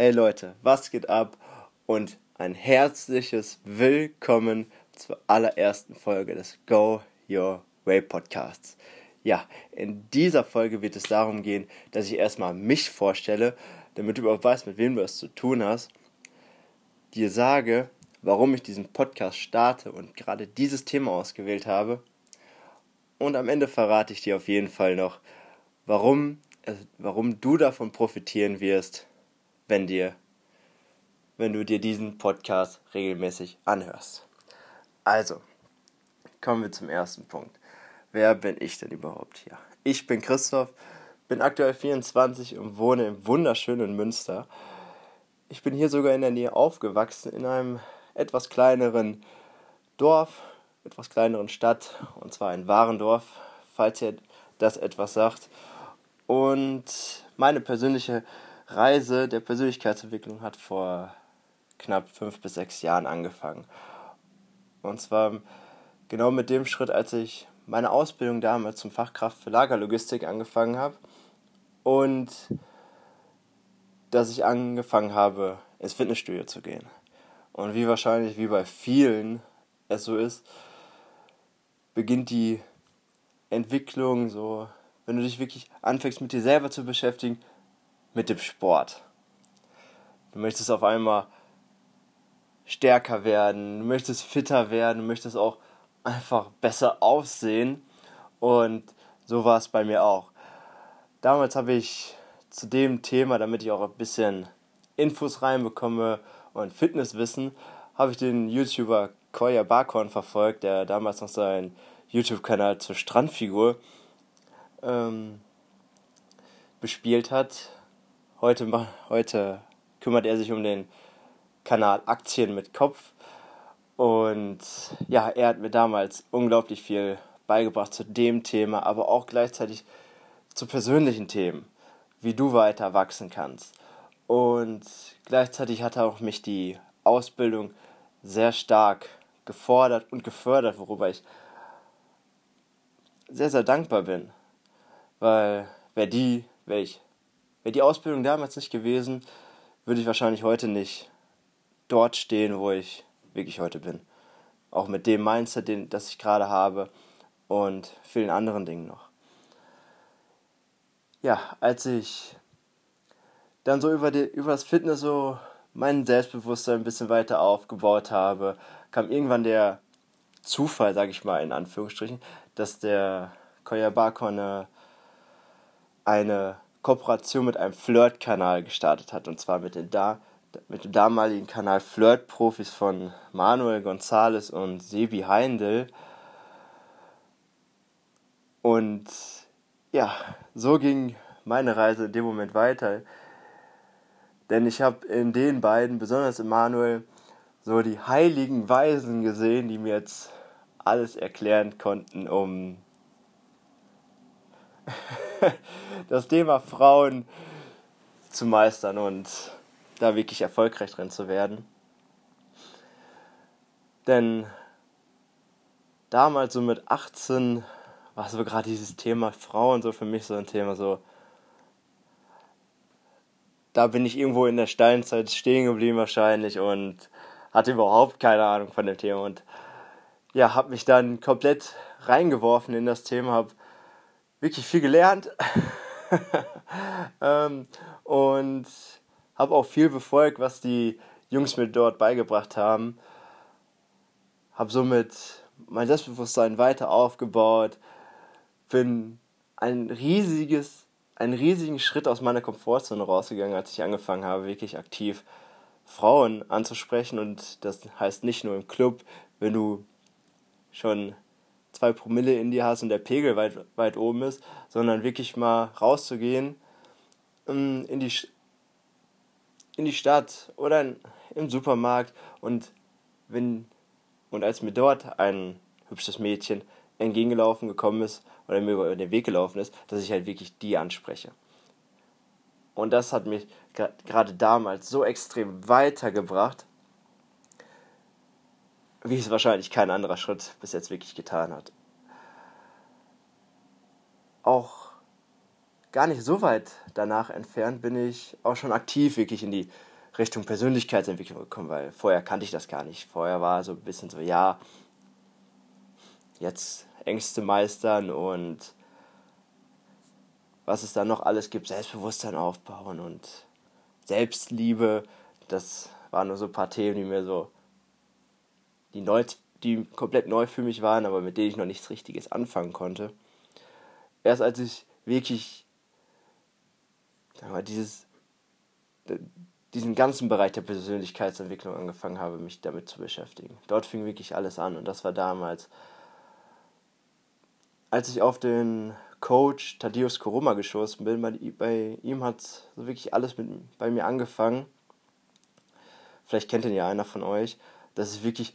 Hey Leute, was geht ab? Und ein herzliches Willkommen zur allerersten Folge des Go Your Way Podcasts. Ja, in dieser Folge wird es darum gehen, dass ich erstmal mich vorstelle, damit du überhaupt weißt, mit wem du es zu tun hast, dir sage, warum ich diesen Podcast starte und gerade dieses Thema ausgewählt habe. Und am Ende verrate ich dir auf jeden Fall noch, warum, warum du davon profitieren wirst, wenn dir, wenn du dir diesen Podcast regelmäßig anhörst. Also, kommen wir zum ersten Punkt. Wer bin ich denn überhaupt hier? Ich bin Christoph, bin aktuell 24 und wohne im wunderschönen Münster. Ich bin hier sogar in der Nähe aufgewachsen, in einem etwas kleineren Dorf, etwas kleineren Stadt, und zwar in Warendorf, falls ihr das etwas sagt. Und meine persönliche Reise der Persönlichkeitsentwicklung hat vor knapp fünf bis sechs Jahren angefangen. Und zwar genau mit dem Schritt, als ich meine Ausbildung damals zum Fachkraft für Lagerlogistik angefangen habe und dass ich angefangen habe, ins Fitnessstudio zu gehen. Und wie wahrscheinlich wie bei vielen es so ist, beginnt die Entwicklung so, wenn du dich wirklich anfängst mit dir selber zu beschäftigen, mit dem Sport. Du möchtest auf einmal stärker werden, du möchtest fitter werden, du möchtest auch einfach besser aussehen. Und so war es bei mir auch. Damals habe ich zu dem Thema, damit ich auch ein bisschen Infos reinbekomme und Fitnesswissen, habe ich den YouTuber Koya Barkorn verfolgt, der damals noch seinen YouTube-Kanal zur Strandfigur ähm, bespielt hat. Heute, heute kümmert er sich um den Kanal Aktien mit Kopf. Und ja, er hat mir damals unglaublich viel beigebracht zu dem Thema, aber auch gleichzeitig zu persönlichen Themen, wie du weiter wachsen kannst. Und gleichzeitig hat er auch mich die Ausbildung sehr stark gefordert und gefördert, worüber ich sehr, sehr dankbar bin. Weil wäre die, ich Wäre die Ausbildung damals nicht gewesen, würde ich wahrscheinlich heute nicht dort stehen, wo ich wirklich heute bin. Auch mit dem Mindset, den, das ich gerade habe und vielen anderen Dingen noch. Ja, als ich dann so über, die, über das Fitness so mein Selbstbewusstsein ein bisschen weiter aufgebaut habe, kam irgendwann der Zufall, sage ich mal in Anführungsstrichen, dass der Koya Barkon eine, eine Kooperation mit einem Flirt-Kanal gestartet hat. Und zwar mit, den da, mit dem damaligen Kanal Flirt-Profis von Manuel González und Sebi Heindl. Und ja, so ging meine Reise in dem Moment weiter. Denn ich habe in den beiden, besonders in Manuel, so die heiligen Weisen gesehen, die mir jetzt alles erklären konnten, um das Thema Frauen zu meistern und da wirklich erfolgreich drin zu werden. Denn damals so mit 18 war so gerade dieses Thema Frauen so für mich so ein Thema so. Da bin ich irgendwo in der Steinzeit stehen geblieben wahrscheinlich und hatte überhaupt keine Ahnung von dem Thema und ja, habe mich dann komplett reingeworfen in das Thema, habe wirklich viel gelernt ähm, und habe auch viel befolgt, was die Jungs mir dort beigebracht haben. Habe somit mein Selbstbewusstsein weiter aufgebaut, bin ein riesiges, einen riesigen Schritt aus meiner Komfortzone rausgegangen, als ich angefangen habe, wirklich aktiv Frauen anzusprechen. Und das heißt nicht nur im Club, wenn du schon zwei Promille in dir hast und der Pegel weit, weit oben ist, sondern wirklich mal rauszugehen ähm, in die, in die Stadt oder in, im Supermarkt und wenn und als mir dort ein hübsches Mädchen entgegengelaufen gekommen ist oder mir über den Weg gelaufen ist, dass ich halt wirklich die anspreche. Und das hat mich gerade damals so extrem weitergebracht, wie es wahrscheinlich kein anderer Schritt bis jetzt wirklich getan hat. Auch gar nicht so weit danach entfernt bin ich auch schon aktiv wirklich in die Richtung Persönlichkeitsentwicklung gekommen, weil vorher kannte ich das gar nicht. Vorher war so ein bisschen so, ja, jetzt Ängste meistern und was es da noch alles gibt, Selbstbewusstsein aufbauen und Selbstliebe. Das waren nur so ein paar Themen, die mir so, die, neu, die komplett neu für mich waren, aber mit denen ich noch nichts Richtiges anfangen konnte. Erst als ich wirklich sagen wir, dieses, diesen ganzen Bereich der Persönlichkeitsentwicklung angefangen habe, mich damit zu beschäftigen. Dort fing wirklich alles an und das war damals, als ich auf den Coach Thaddeus Koroma gestoßen bin, bei, bei ihm hat so wirklich alles mit, bei mir angefangen. Vielleicht kennt ihn ja einer von euch, dass ich wirklich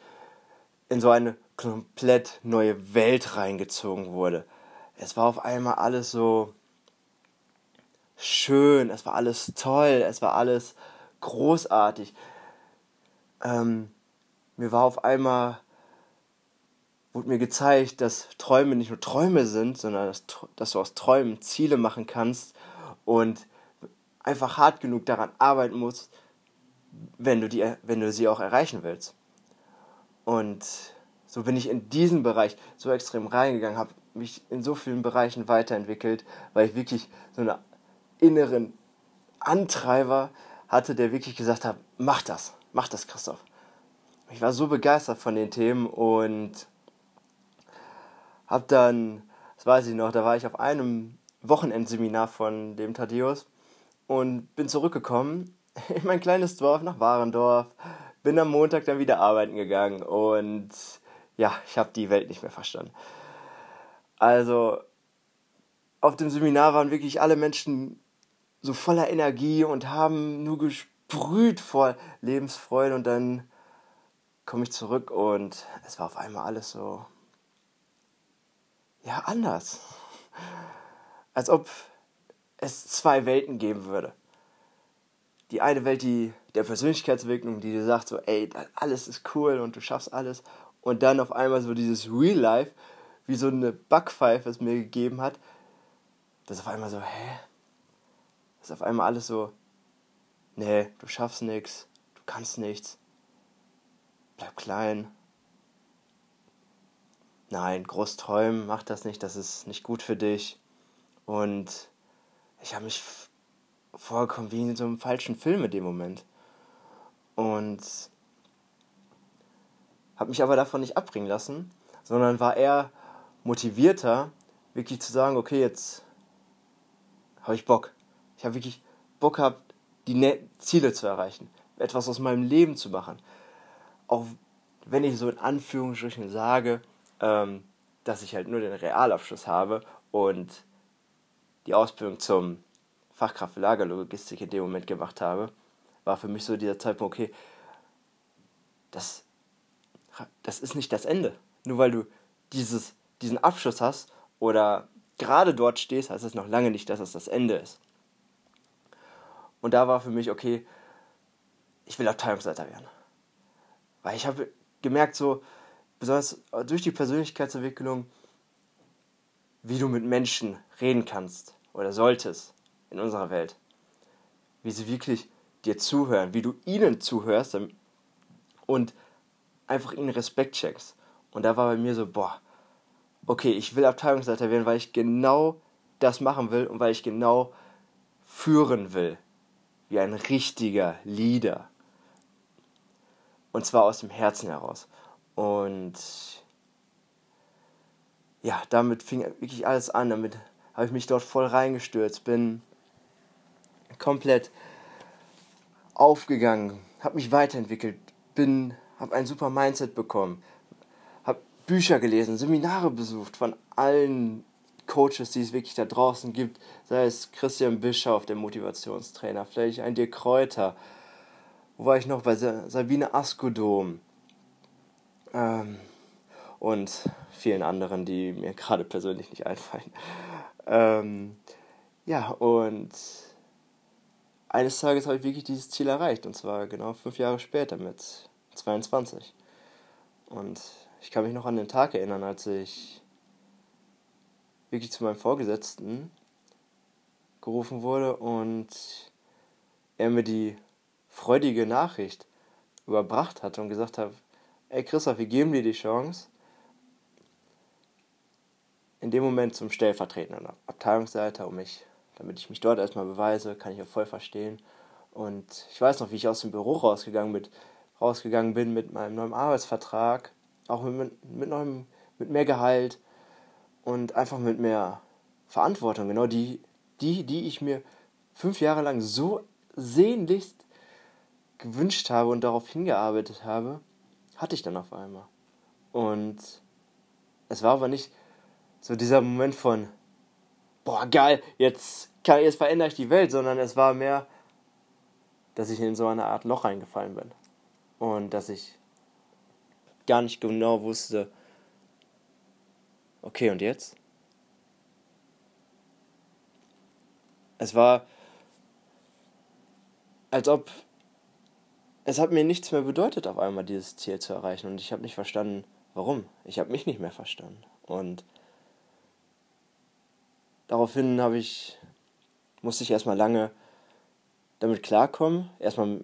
in so eine komplett neue Welt reingezogen wurde. Es war auf einmal alles so schön, es war alles toll, es war alles großartig. Ähm, mir war auf einmal wurde mir gezeigt, dass Träume nicht nur Träume sind, sondern dass, dass du aus Träumen Ziele machen kannst und einfach hart genug daran arbeiten musst, wenn du, die, wenn du sie auch erreichen willst. Und so bin ich in diesen Bereich so extrem reingegangen, habe mich in so vielen Bereichen weiterentwickelt, weil ich wirklich so einen inneren Antreiber hatte, der wirklich gesagt hat, mach das, mach das, Christoph. Ich war so begeistert von den Themen und hab dann, das weiß ich noch, da war ich auf einem Wochenendseminar von dem Thaddeus und bin zurückgekommen in mein kleines Dorf nach Warendorf. Bin am Montag dann wieder arbeiten gegangen und ja, ich habe die Welt nicht mehr verstanden. Also auf dem Seminar waren wirklich alle Menschen so voller Energie und haben nur gesprüht vor Lebensfreude und dann komme ich zurück und es war auf einmal alles so ja, anders. Als ob es zwei Welten geben würde. Die eine Welt, die der Persönlichkeitsentwicklung, die dir sagt so, ey, alles ist cool und du schaffst alles. Und dann auf einmal so dieses Real Life, wie so eine Backpfeife es mir gegeben hat. Das auf einmal so, hä? Das ist auf einmal alles so, nee, du schaffst nichts, du kannst nichts. Bleib klein, nein, groß träumen, mach das nicht, das ist nicht gut für dich. Und ich habe mich vorgekommen wie in so einem falschen Film in dem Moment. Und habe mich aber davon nicht abbringen lassen, sondern war eher motivierter, wirklich zu sagen, okay, jetzt habe ich Bock. Ich habe wirklich Bock gehabt, die Ziele zu erreichen, etwas aus meinem Leben zu machen. Auch wenn ich so in Anführungsstrichen sage, ähm, dass ich halt nur den Realabschluss habe und die Ausbildung zum Fachkraft für Lagerlogistik in dem Moment gemacht habe, war für mich so dieser Zeitpunkt, okay, das, das ist nicht das Ende. Nur weil du dieses, diesen Abschluss hast oder gerade dort stehst, heißt es noch lange nicht, dass es das Ende ist. Und da war für mich, okay, ich will Abteilungsleiter werden. Weil ich habe gemerkt, so, besonders durch die Persönlichkeitsentwicklung, wie du mit Menschen reden kannst oder solltest in unserer Welt. Wie sie wirklich dir zuhören, wie du ihnen zuhörst und einfach ihnen Respekt checkst. Und da war bei mir so, boah, okay, ich will Abteilungsleiter werden, weil ich genau das machen will und weil ich genau führen will. Wie ein richtiger Leader. Und zwar aus dem Herzen heraus. Und ja, damit fing wirklich alles an. Damit habe ich mich dort voll reingestürzt, bin komplett aufgegangen, habe mich weiterentwickelt, bin, habe ein super Mindset bekommen, habe Bücher gelesen, Seminare besucht von allen Coaches, die es wirklich da draußen gibt, sei es Christian Bischoff, der Motivationstrainer, vielleicht ein Dirk Kräuter, wo war ich noch bei Sabine Askodom, ähm, und vielen anderen, die mir gerade persönlich nicht einfallen. Ähm, ja, und eines Tages habe ich wirklich dieses Ziel erreicht, und zwar genau fünf Jahre später mit 22. Und ich kann mich noch an den Tag erinnern, als ich wirklich zu meinem Vorgesetzten gerufen wurde und er mir die freudige Nachricht überbracht hatte und gesagt habe, ey Christoph, wir geben dir die Chance, in dem Moment zum stellvertretenden Abteilungsleiter, um mich, damit ich mich dort erstmal beweise, kann ich auch voll verstehen. Und ich weiß noch, wie ich aus dem Büro rausgegangen bin, rausgegangen bin mit meinem neuen Arbeitsvertrag, auch mit, mit, neuem, mit mehr Gehalt und einfach mit mehr Verantwortung, genau die, die, die ich mir fünf Jahre lang so sehnlichst gewünscht habe und darauf hingearbeitet habe, hatte ich dann auf einmal. Und es war aber nicht so dieser Moment von, boah, geil, jetzt, kann, jetzt verändere ich die Welt, sondern es war mehr, dass ich in so eine Art Loch reingefallen bin. Und dass ich gar nicht genau wusste, okay, und jetzt? Es war, als ob es hat mir nichts mehr bedeutet, auf einmal dieses Ziel zu erreichen. Und ich habe nicht verstanden, warum. Ich habe mich nicht mehr verstanden. Und daraufhin habe ich, musste ich erstmal lange damit klarkommen, erstmal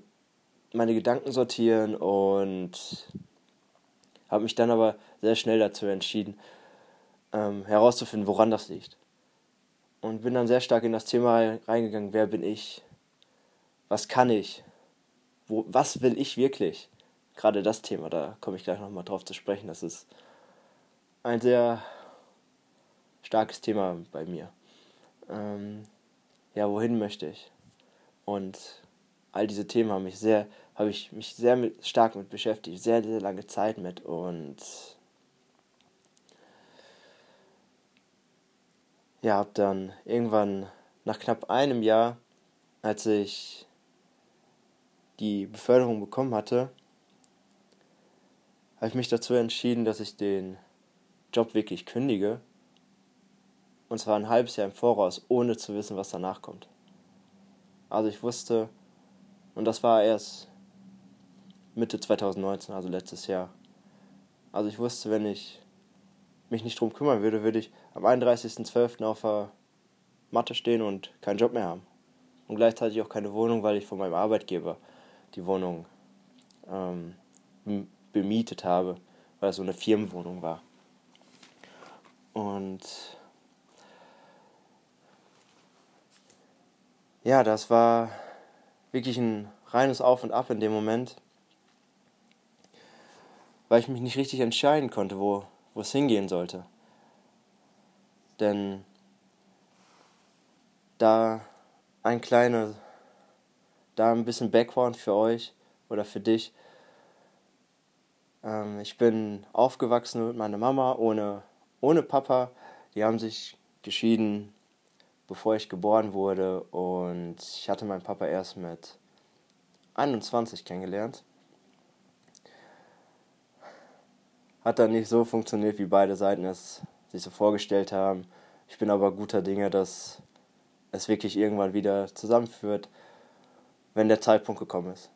meine Gedanken sortieren und habe mich dann aber sehr schnell dazu entschieden, ähm, herauszufinden, woran das liegt. Und bin dann sehr stark in das Thema reingegangen, wer bin ich, was kann ich, wo, was will ich wirklich? Gerade das Thema, da komme ich gleich nochmal drauf zu sprechen. Das ist ein sehr starkes Thema bei mir. Ähm, ja, wohin möchte ich? Und all diese Themen haben mich sehr, habe ich mich sehr mit, stark mit beschäftigt, sehr, sehr lange Zeit mit und ja, habe dann irgendwann nach knapp einem Jahr, als ich die Beförderung bekommen hatte, habe ich mich dazu entschieden, dass ich den Job wirklich kündige. Und zwar ein halbes Jahr im Voraus, ohne zu wissen, was danach kommt. Also ich wusste, und das war erst Mitte 2019, also letztes Jahr. Also ich wusste, wenn ich mich nicht drum kümmern würde, würde ich am 31.12. auf der Matte stehen und keinen Job mehr haben. Und gleichzeitig auch keine Wohnung, weil ich von meinem Arbeitgeber die Wohnung ähm, bemietet habe, weil es so eine Firmenwohnung war. Und ja, das war wirklich ein reines Auf und Ab in dem Moment, weil ich mich nicht richtig entscheiden konnte, wo, wo es hingehen sollte. Denn da ein kleiner da ein bisschen Background für euch oder für dich. Ähm, ich bin aufgewachsen mit meiner Mama ohne, ohne Papa. Die haben sich geschieden, bevor ich geboren wurde. Und ich hatte meinen Papa erst mit 21 kennengelernt. Hat dann nicht so funktioniert, wie beide Seiten es sich so vorgestellt haben. Ich bin aber guter Dinge, dass es wirklich irgendwann wieder zusammenführt wenn der Zeitpunkt gekommen ist.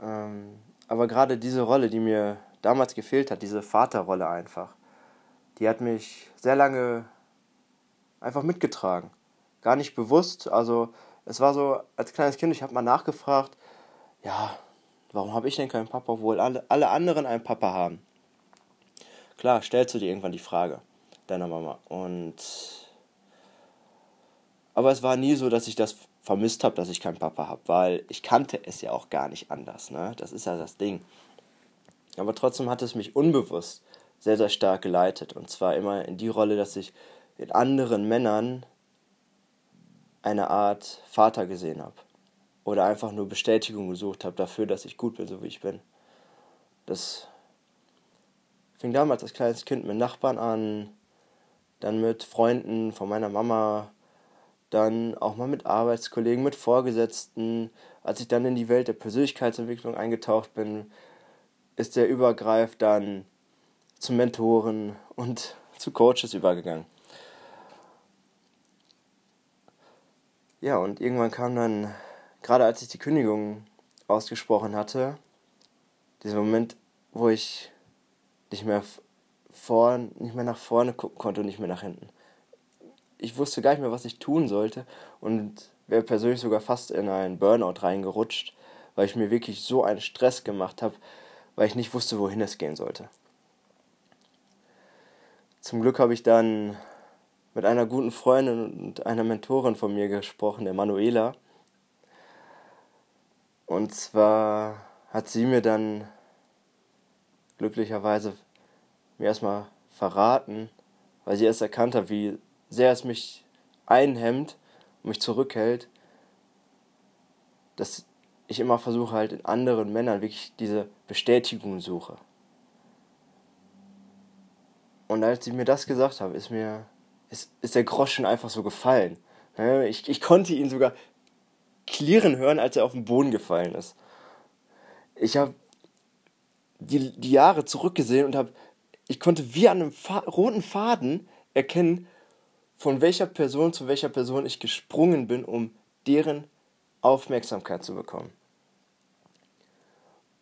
Ähm, aber gerade diese Rolle, die mir damals gefehlt hat, diese Vaterrolle einfach, die hat mich sehr lange einfach mitgetragen. Gar nicht bewusst. Also es war so, als kleines Kind, ich habe mal nachgefragt, ja, warum habe ich denn keinen Papa, obwohl alle, alle anderen einen Papa haben? Klar, stellst du dir irgendwann die Frage deiner Mama. Und aber es war nie so, dass ich das vermisst habe, dass ich keinen Papa habe, weil ich kannte es ja auch gar nicht anders. Ne? Das ist ja das Ding. Aber trotzdem hat es mich unbewusst sehr, sehr stark geleitet. Und zwar immer in die Rolle, dass ich in anderen Männern eine Art Vater gesehen habe. Oder einfach nur Bestätigung gesucht habe dafür, dass ich gut bin, so wie ich bin. Das fing damals als kleines Kind mit Nachbarn an, dann mit Freunden von meiner Mama, dann auch mal mit Arbeitskollegen, mit Vorgesetzten. Als ich dann in die Welt der Persönlichkeitsentwicklung eingetaucht bin, ist der Übergreif dann zu Mentoren und zu Coaches übergegangen. Ja, und irgendwann kam dann, gerade als ich die Kündigung ausgesprochen hatte, dieser Moment, wo ich nicht mehr vor, nicht mehr nach vorne gucken konnte und nicht mehr nach hinten ich wusste gar nicht mehr, was ich tun sollte und wäre persönlich sogar fast in einen Burnout reingerutscht, weil ich mir wirklich so einen Stress gemacht habe, weil ich nicht wusste, wohin es gehen sollte. Zum Glück habe ich dann mit einer guten Freundin und einer Mentorin von mir gesprochen, der Manuela. Und zwar hat sie mir dann glücklicherweise mir erstmal verraten, weil sie erst erkannt hat, wie sehr es mich einhemmt und mich zurückhält, dass ich immer versuche halt in anderen Männern wirklich diese Bestätigung suche. Und als sie mir das gesagt haben, ist mir ist, ist der Groschen einfach so gefallen. Ich, ich konnte ihn sogar klirren hören, als er auf den Boden gefallen ist. Ich habe die, die Jahre zurückgesehen und habe, ich konnte wie an einem Fa roten Faden erkennen, von welcher Person zu welcher Person ich gesprungen bin, um deren Aufmerksamkeit zu bekommen.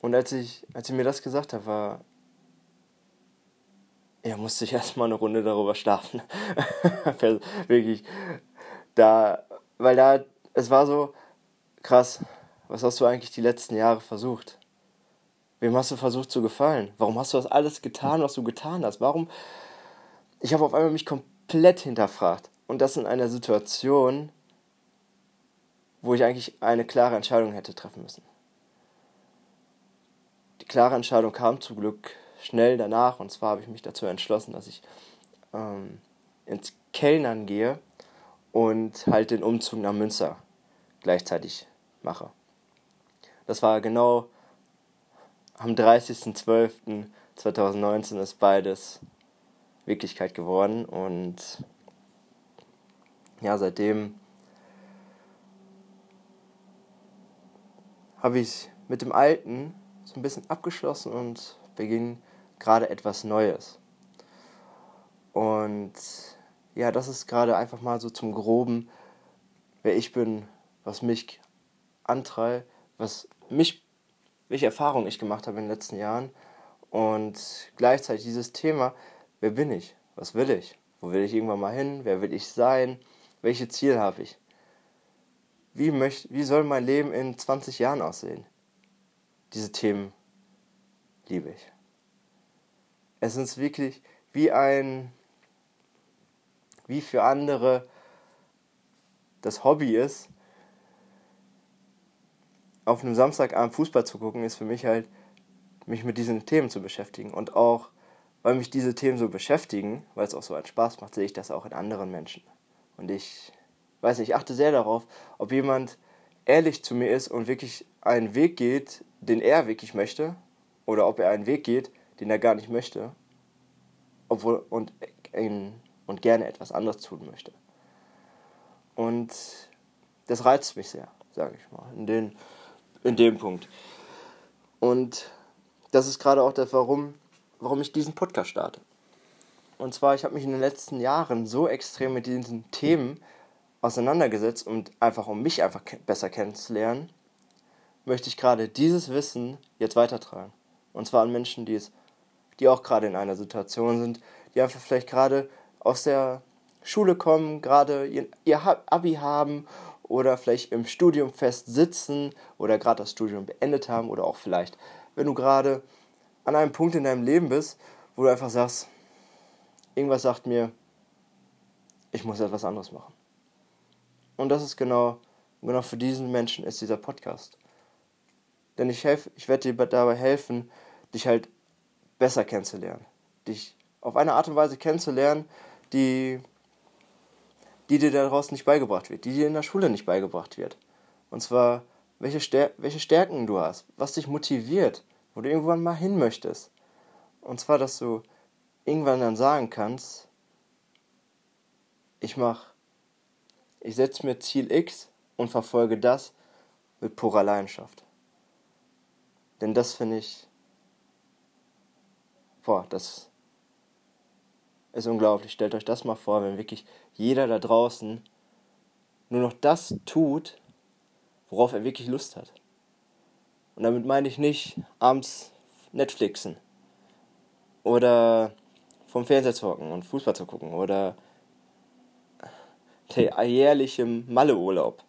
Und als ich, als sie mir das gesagt hat, war, ja, musste ich erstmal eine Runde darüber schlafen. Wirklich. Da, weil da, es war so krass. Was hast du eigentlich die letzten Jahre versucht? Wem hast du versucht zu gefallen? Warum hast du das alles getan, was du getan hast? Warum? Ich habe auf einmal mich komplett hinterfragt. Und das in einer Situation, wo ich eigentlich eine klare Entscheidung hätte treffen müssen. Die klare Entscheidung kam zum Glück schnell danach. Und zwar habe ich mich dazu entschlossen, dass ich ähm, ins Kellnern gehe und halt den Umzug nach Münster gleichzeitig mache. Das war genau am 30.12.2019 ist beides Wirklichkeit geworden und ja, seitdem habe ich mit dem Alten so ein bisschen abgeschlossen und beginne gerade etwas Neues. Und ja, das ist gerade einfach mal so zum Groben, wer ich bin, was mich antreibt, was mich, welche Erfahrungen ich gemacht habe in den letzten Jahren. Und gleichzeitig dieses Thema, wer bin ich? Was will ich? Wo will ich irgendwann mal hin? Wer will ich sein? Welche Ziele habe ich? Wie, möcht, wie soll mein Leben in 20 Jahren aussehen? Diese Themen liebe ich. Es ist wirklich wie ein, wie für andere das Hobby ist, auf einem Samstagabend Fußball zu gucken, ist für mich halt, mich mit diesen Themen zu beschäftigen. Und auch, weil mich diese Themen so beschäftigen, weil es auch so einen Spaß macht, sehe ich das auch in anderen Menschen. Und ich weiß nicht, ich achte sehr darauf, ob jemand ehrlich zu mir ist und wirklich einen Weg geht, den er wirklich möchte, oder ob er einen Weg geht, den er gar nicht möchte, obwohl und, und gerne etwas anderes tun möchte. Und das reizt mich sehr, sage ich mal, in, den, in dem Punkt. Und das ist gerade auch der, warum, warum ich diesen Podcast starte. Und zwar, ich habe mich in den letzten Jahren so extrem mit diesen Themen auseinandergesetzt und einfach um mich einfach besser kennenzulernen, möchte ich gerade dieses Wissen jetzt weitertragen. Und zwar an Menschen, die es, die auch gerade in einer Situation sind, die einfach vielleicht gerade aus der Schule kommen, gerade ihr, Abi haben oder vielleicht im Studium fest sitzen oder gerade das Studium beendet haben oder auch vielleicht, wenn du gerade an einem Punkt in deinem Leben bist, wo du einfach sagst, irgendwas sagt mir, ich muss etwas anderes machen. Und das ist genau, genau für diesen Menschen ist dieser Podcast. Denn ich, ich werde dir dabei helfen, dich halt besser kennenzulernen. Dich auf eine Art und Weise kennenzulernen, die, die dir daraus nicht beigebracht wird, die dir in der Schule nicht beigebracht wird. Und zwar, welche, Stär welche Stärken du hast, was dich motiviert, wo du irgendwann mal hin möchtest. Und zwar, dass du irgendwann dann sagen kannst, ich mach, ich setze mir Ziel X und verfolge das mit purer Leidenschaft. Denn das finde ich, boah, das ist unglaublich. Stellt euch das mal vor, wenn wirklich jeder da draußen nur noch das tut, worauf er wirklich Lust hat. Und damit meine ich nicht abends Netflixen oder vom Fernseher zu hocken und Fußball zu gucken oder der jährliche Malleurlaub,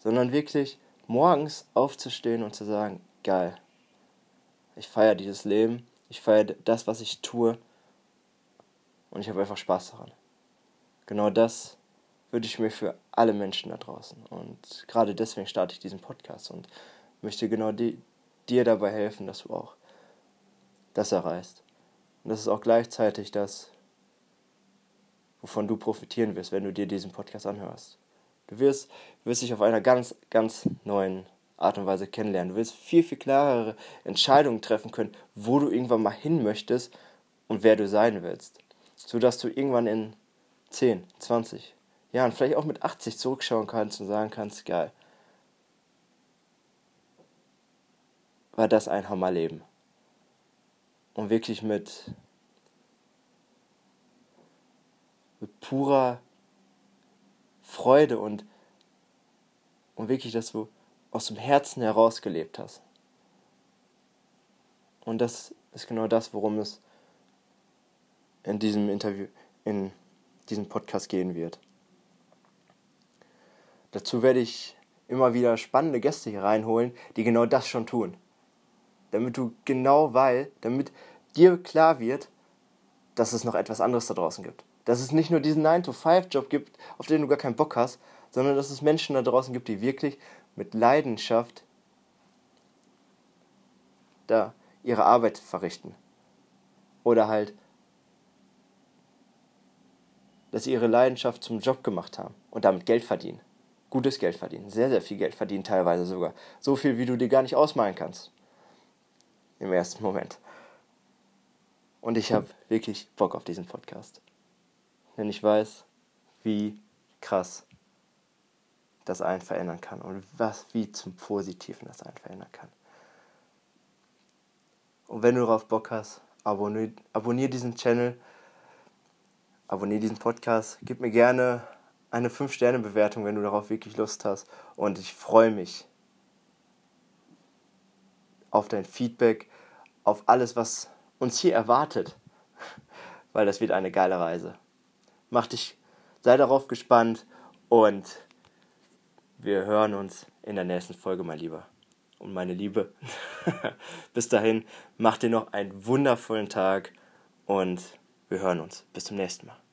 sondern wirklich morgens aufzustehen und zu sagen, geil, ich feiere dieses Leben, ich feiere das, was ich tue und ich habe einfach Spaß daran. Genau das wünsche ich mir für alle Menschen da draußen. Und gerade deswegen starte ich diesen Podcast und möchte genau die, dir dabei helfen, dass du auch das erreichst. Und das ist auch gleichzeitig das, wovon du profitieren wirst, wenn du dir diesen Podcast anhörst. Du wirst, wirst dich auf einer ganz, ganz neuen Art und Weise kennenlernen. Du wirst viel, viel klarere Entscheidungen treffen können, wo du irgendwann mal hin möchtest und wer du sein willst. Sodass du irgendwann in 10, 20 Jahren, vielleicht auch mit 80 zurückschauen kannst und sagen kannst, geil. War das ein Hammerleben. Und wirklich mit, mit purer Freude und, und wirklich, dass du aus dem Herzen heraus gelebt hast. Und das ist genau das, worum es in diesem Interview, in diesem Podcast gehen wird. Dazu werde ich immer wieder spannende Gäste hier reinholen, die genau das schon tun. Damit du genau weil, damit dir klar wird, dass es noch etwas anderes da draußen gibt. Dass es nicht nur diesen 9-to-5-Job gibt, auf den du gar keinen Bock hast, sondern dass es Menschen da draußen gibt, die wirklich mit Leidenschaft da ihre Arbeit verrichten. Oder halt, dass sie ihre Leidenschaft zum Job gemacht haben und damit Geld verdienen. Gutes Geld verdienen, sehr, sehr viel Geld verdienen teilweise sogar. So viel, wie du dir gar nicht ausmalen kannst. Im ersten Moment. Und ich habe wirklich Bock auf diesen Podcast. Denn ich weiß, wie krass das einen verändern kann und was wie zum Positiven das einen verändern kann. Und wenn du darauf Bock hast, abonnier, abonnier diesen Channel, abonnier diesen Podcast, gib mir gerne eine 5-Sterne-Bewertung, wenn du darauf wirklich Lust hast. Und ich freue mich auf dein Feedback, auf alles, was uns hier erwartet, weil das wird eine geile Reise. Mach dich, sei darauf gespannt und wir hören uns in der nächsten Folge, mein Lieber. Und meine Liebe. Bis dahin, mach dir noch einen wundervollen Tag und wir hören uns. Bis zum nächsten Mal.